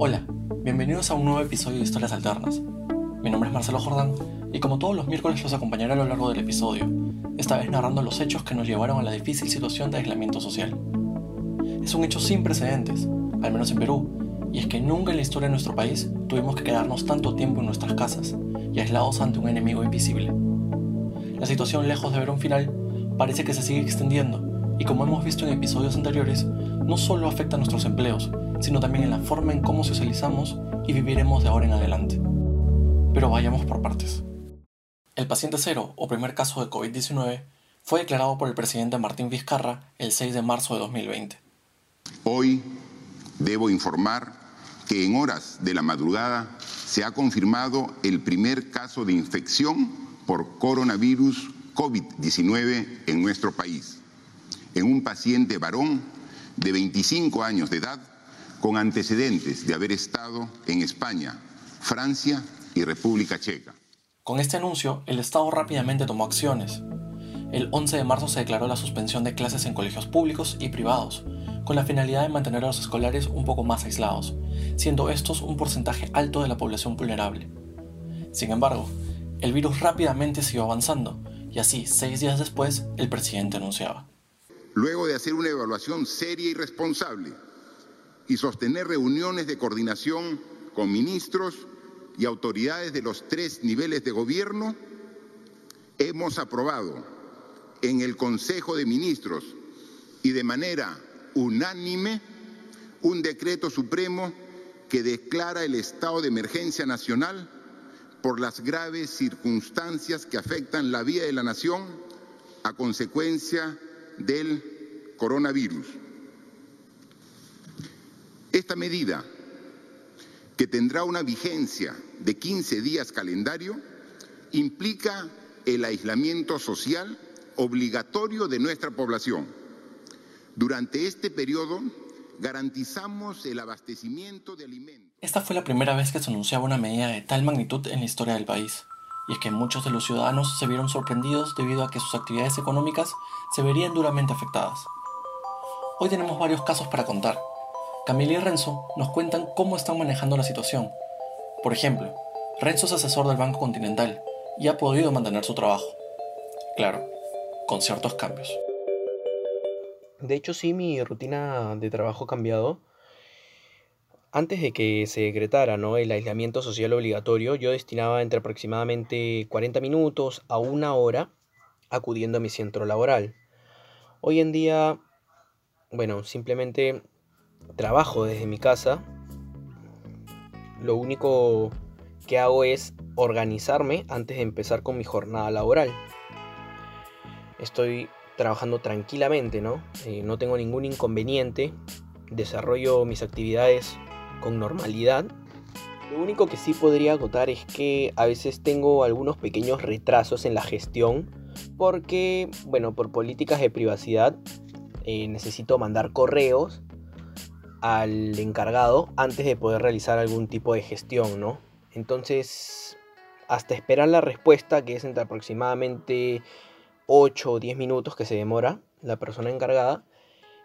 Hola, bienvenidos a un nuevo episodio de Historias Alternas. Mi nombre es Marcelo Jordán y como todos los miércoles los acompañaré a lo largo del episodio, esta vez narrando los hechos que nos llevaron a la difícil situación de aislamiento social. Es un hecho sin precedentes, al menos en Perú, y es que nunca en la historia de nuestro país tuvimos que quedarnos tanto tiempo en nuestras casas y aislados ante un enemigo invisible. La situación, lejos de ver un final, parece que se sigue extendiendo y como hemos visto en episodios anteriores, no solo afecta a nuestros empleos, sino también en la forma en cómo socializamos y viviremos de ahora en adelante. Pero vayamos por partes. El paciente cero o primer caso de COVID-19 fue declarado por el presidente Martín Vizcarra el 6 de marzo de 2020. Hoy debo informar que en horas de la madrugada se ha confirmado el primer caso de infección por coronavirus COVID-19 en nuestro país, en un paciente varón de 25 años de edad con antecedentes de haber estado en España, Francia y República Checa. Con este anuncio, el Estado rápidamente tomó acciones. El 11 de marzo se declaró la suspensión de clases en colegios públicos y privados, con la finalidad de mantener a los escolares un poco más aislados, siendo estos un porcentaje alto de la población vulnerable. Sin embargo, el virus rápidamente siguió avanzando, y así, seis días después, el presidente anunciaba. Luego de hacer una evaluación seria y responsable, y sostener reuniones de coordinación con ministros y autoridades de los tres niveles de gobierno, hemos aprobado en el Consejo de Ministros y de manera unánime un decreto supremo que declara el estado de emergencia nacional por las graves circunstancias que afectan la vida de la nación a consecuencia del coronavirus. Esta medida, que tendrá una vigencia de 15 días calendario, implica el aislamiento social obligatorio de nuestra población. Durante este periodo garantizamos el abastecimiento de alimentos. Esta fue la primera vez que se anunciaba una medida de tal magnitud en la historia del país, y es que muchos de los ciudadanos se vieron sorprendidos debido a que sus actividades económicas se verían duramente afectadas. Hoy tenemos varios casos para contar, Camila y Renzo nos cuentan cómo están manejando la situación. Por ejemplo, Renzo es asesor del Banco Continental y ha podido mantener su trabajo. Claro, con ciertos cambios. De hecho, sí, mi rutina de trabajo ha cambiado. Antes de que se decretara ¿no? el aislamiento social obligatorio, yo destinaba entre aproximadamente 40 minutos a una hora acudiendo a mi centro laboral. Hoy en día, bueno, simplemente trabajo desde mi casa, lo único que hago es organizarme antes de empezar con mi jornada laboral. Estoy trabajando tranquilamente, ¿no? Eh, no tengo ningún inconveniente, desarrollo mis actividades con normalidad. Lo único que sí podría agotar es que a veces tengo algunos pequeños retrasos en la gestión porque, bueno, por políticas de privacidad eh, necesito mandar correos al encargado antes de poder realizar algún tipo de gestión, ¿no? Entonces, hasta esperar la respuesta, que es entre aproximadamente 8 o 10 minutos que se demora la persona encargada,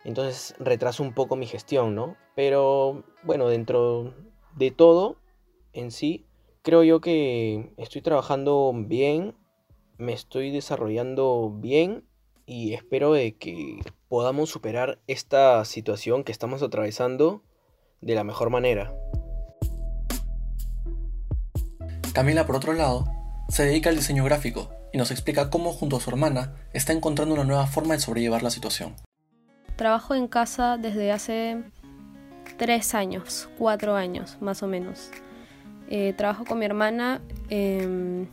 entonces retraso un poco mi gestión, ¿no? Pero bueno, dentro de todo en sí, creo yo que estoy trabajando bien, me estoy desarrollando bien y espero de que podamos superar esta situación que estamos atravesando de la mejor manera. Camila, por otro lado, se dedica al diseño gráfico y nos explica cómo junto a su hermana está encontrando una nueva forma de sobrellevar la situación. Trabajo en casa desde hace tres años, cuatro años más o menos. Eh, trabajo con mi hermana en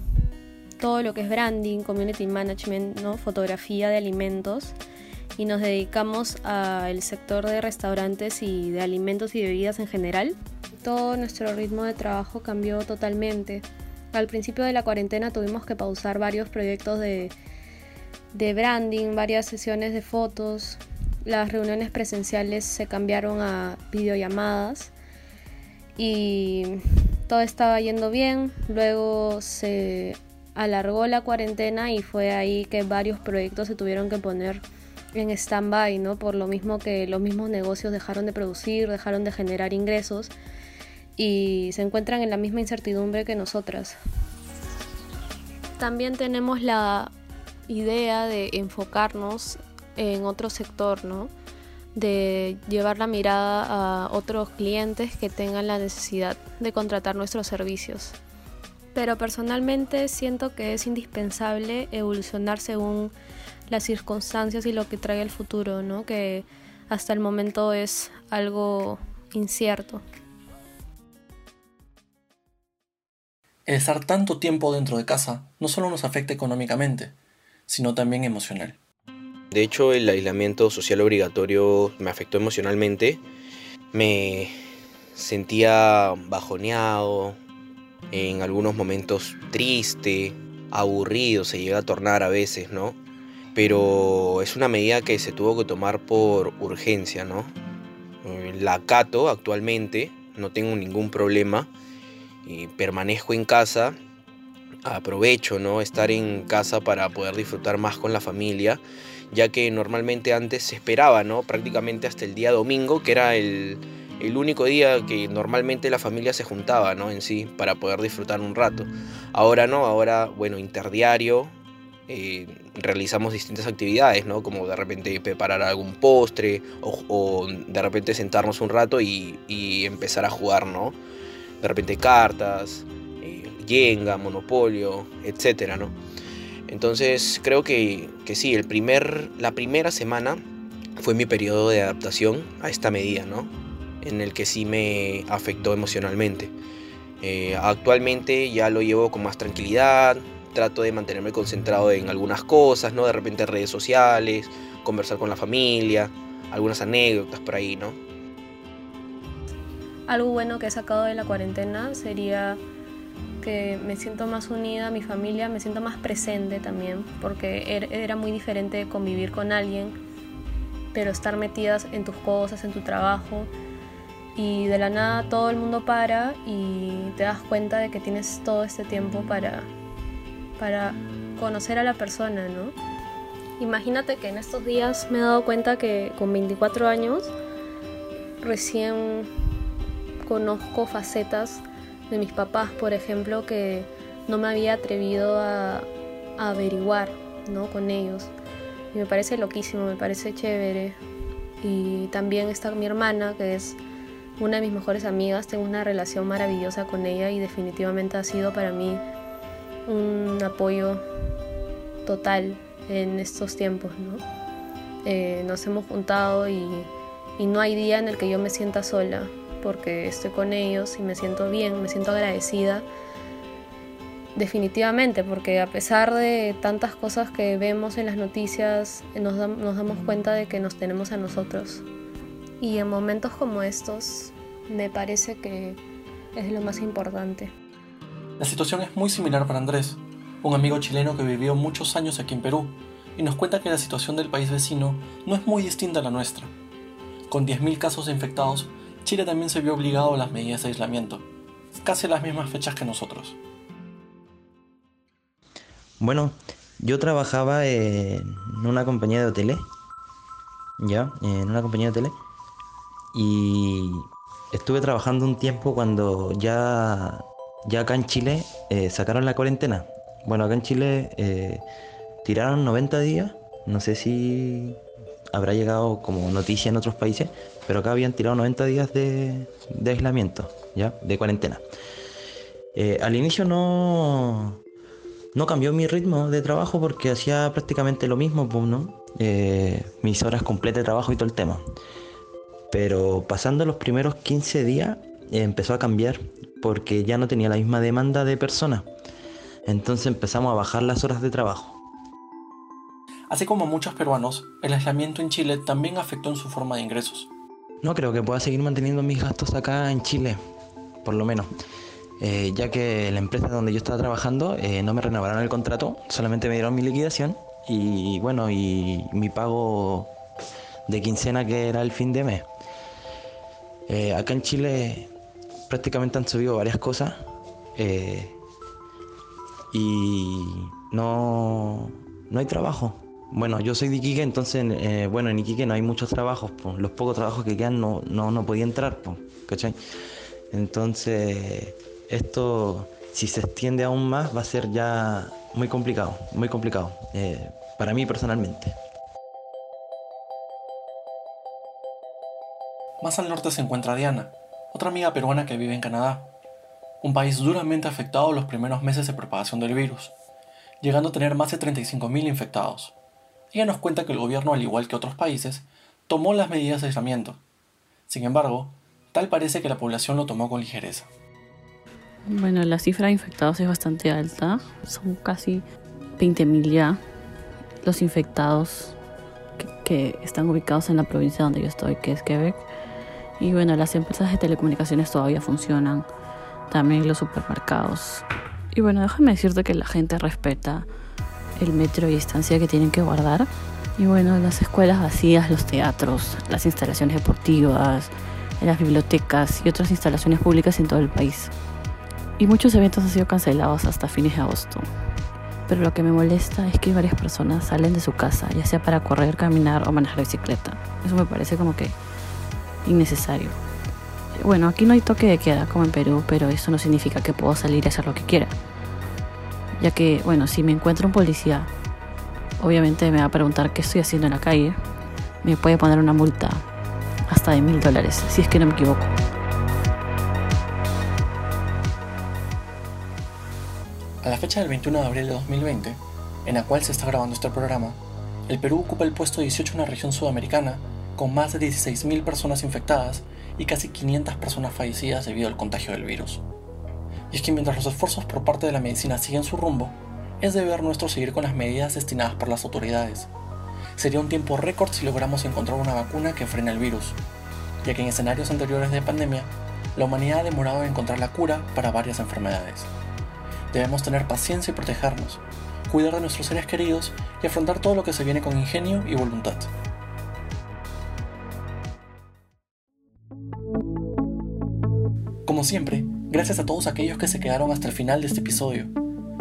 todo lo que es branding, community management, ¿no? fotografía de alimentos y nos dedicamos al sector de restaurantes y de alimentos y bebidas en general. Todo nuestro ritmo de trabajo cambió totalmente. Al principio de la cuarentena tuvimos que pausar varios proyectos de, de branding, varias sesiones de fotos. Las reuniones presenciales se cambiaron a videollamadas y todo estaba yendo bien. Luego se alargó la cuarentena y fue ahí que varios proyectos se tuvieron que poner en stand-by, ¿no? Por lo mismo que los mismos negocios dejaron de producir, dejaron de generar ingresos y se encuentran en la misma incertidumbre que nosotras. También tenemos la idea de enfocarnos en otro sector, ¿no? de llevar la mirada a otros clientes que tengan la necesidad de contratar nuestros servicios. Pero personalmente siento que es indispensable evolucionar según las circunstancias y lo que trae el futuro, ¿no? que hasta el momento es algo incierto. El estar tanto tiempo dentro de casa no solo nos afecta económicamente, sino también emocional. De hecho, el aislamiento social obligatorio me afectó emocionalmente. Me sentía bajoneado, en algunos momentos triste, aburrido, se llega a tornar a veces, ¿no? Pero es una medida que se tuvo que tomar por urgencia, ¿no? Eh, la acato actualmente, no tengo ningún problema, y permanezco en casa, aprovecho, ¿no? Estar en casa para poder disfrutar más con la familia ya que normalmente antes se esperaba, ¿no? Prácticamente hasta el día domingo, que era el, único día que normalmente la familia se juntaba, ¿no? En sí, para poder disfrutar un rato. Ahora no, ahora, bueno, interdiario, eh, realizamos distintas actividades, ¿no? Como de repente preparar algún postre o, de repente sentarnos un rato y, empezar a jugar, ¿no? De repente cartas, eh, Monopolio, etcétera, ¿no? Entonces creo que, sí, el primer, la primera semana fue mi periodo de adaptación a esta medida, ¿no? En el que sí me afectó emocionalmente. Eh, actualmente ya lo llevo con más tranquilidad, trato de mantenerme concentrado en algunas cosas, ¿no? De repente redes sociales, conversar con la familia, algunas anécdotas por ahí, ¿no? Algo bueno que he sacado de la cuarentena sería que me siento más unida a mi familia, me siento más presente también, porque er, era muy diferente convivir con alguien, pero estar metidas en tus cosas, en tu trabajo, y de la nada todo el mundo para y te das cuenta de que tienes todo este tiempo para, para conocer a la persona, ¿no? Imagínate que en estos días me he dado cuenta que con 24 años recién conozco facetas de mis papás, por ejemplo, que no me había atrevido a, averiguar ¿no? con ellos. Y me parece loquísimo, me parece chévere. Y también está mi hermana, que es una de mis mejores amigas, tengo una relación maravillosa con ella y definitivamente ha sido para mí un apoyo total en estos tiempos. ¿no? Eh, nos hemos juntado y, y no hay día en el que yo me sienta sola porque estoy con ellos y me siento bien, me siento agradecida. Definitivamente, porque a pesar de tantas cosas que vemos en las noticias, nos, nos damos cuenta de que nos tenemos a nosotros. Y en momentos como estos, me parece que es lo más importante. La situación es muy similar para Andrés, un amigo chileno que vivió muchos años aquí en Perú, y nos cuenta que la situación del país vecino no es muy distinta a la nuestra. Con 10.000 casos infectados, Chile también se vio obligado a las medidas de aislamiento, casi las mismas fechas que nosotros. Bueno, yo trabajaba en una compañía de hoteles, ya, en una compañía de hoteles, y estuve trabajando un tiempo cuando ya, ya acá en Chile eh, sacaron la cuarentena. Bueno, acá en Chile eh, tiraron 90 días, no sé si habrá llegado como noticia en otros países, pero acá habían tirado 90 días de, aislamiento, ¿ya? De cuarentena. Eh, al inicio no, no cambió mi ritmo de trabajo porque hacía prácticamente lo mismo, pues, ¿no? Eh, mis horas completas de trabajo y todo el tema. Pero pasando los primeros 15 días eh, empezó a cambiar porque ya no tenía la misma demanda de personas. Entonces empezamos a bajar las horas de trabajo. Así como muchos peruanos, el aislamiento en Chile también afectó en su forma de ingresos. No creo que pueda seguir manteniendo mis gastos acá en Chile, por lo menos. Eh, ya que la empresa donde yo estaba trabajando eh, no me renovaron el contrato, solamente me dieron mi liquidación y bueno, y mi pago de quincena que era el fin de mes. Eh, acá en Chile prácticamente han subido varias cosas y no, no hay trabajo. Bueno, yo soy de Iquique, entonces, eh, bueno, en Iquique no hay muchos trabajos, los pocos trabajos que quedan no, no, no podía entrar, ¿cachai? Entonces, esto, si se extiende aún más, va a ser ya muy complicado, muy complicado, eh, para mí personalmente. Más al norte se encuentra Diana, otra amiga peruana que vive en Canadá, un país duramente afectado los primeros meses de propagación del virus, llegando a tener más de 35.000 infectados. Ella nos cuenta que el gobierno, al igual que otros países, tomó las medidas de aislamiento. Sin embargo, tal parece que la población lo tomó con ligereza. Bueno, la cifra de infectados es bastante alta, son casi 20.000 ya los infectados que, están ubicados en la provincia donde yo estoy, que es Quebec. Y bueno, las empresas de telecomunicaciones todavía funcionan, también los supermercados. Y bueno, déjame decirte que la gente respeta el metro y distancia que tienen que guardar. Y bueno, las escuelas vacías, los teatros, las instalaciones deportivas, las bibliotecas y otras instalaciones públicas en todo el país. Y muchos eventos han sido cancelados hasta fines de agosto. Pero lo que me molesta es que varias personas salen de su casa, ya sea para correr, caminar o manejar bicicleta. Eso me parece como que innecesario. Bueno, aquí no hay toque de queda como en Perú, pero eso no significa que puedo salir y hacer lo que quiera. Ya que, bueno, si me encuentro un policía, obviamente me va a preguntar qué estoy haciendo en la calle. Me puede poner una multa hasta de mil dólares, si es que no me equivoco. A la fecha del 21 de abril de 2020, en la cual se está grabando este programa, el Perú ocupa el puesto 18 en la región sudamericana, con más de 16.000 personas infectadas y casi 500 personas fallecidas debido al contagio del virus. Y es que mientras los esfuerzos por parte de la medicina siguen su rumbo, es deber nuestro seguir con las medidas destinadas por las autoridades. Sería un tiempo récord si logramos encontrar una vacuna que frene el virus, ya que en escenarios anteriores de pandemia, la humanidad ha demorado en encontrar la cura para varias enfermedades. Debemos tener paciencia y protegernos, cuidar de nuestros seres queridos y afrontar todo lo que se viene con ingenio y voluntad. Como siempre, gracias a todos aquellos que se quedaron hasta el final de este episodio.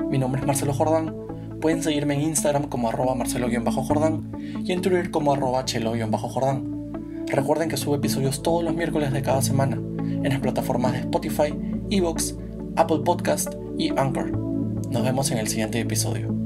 Mi nombre es Marcelo Jordán, pueden seguirme en Instagram como arroba marcelo-jordán y en Twitter como arroba chelo-jordán. Recuerden que subo episodios todos los miércoles de cada semana en las plataformas de Spotify, Evox, Apple Podcast y Anchor. Nos vemos en el siguiente episodio.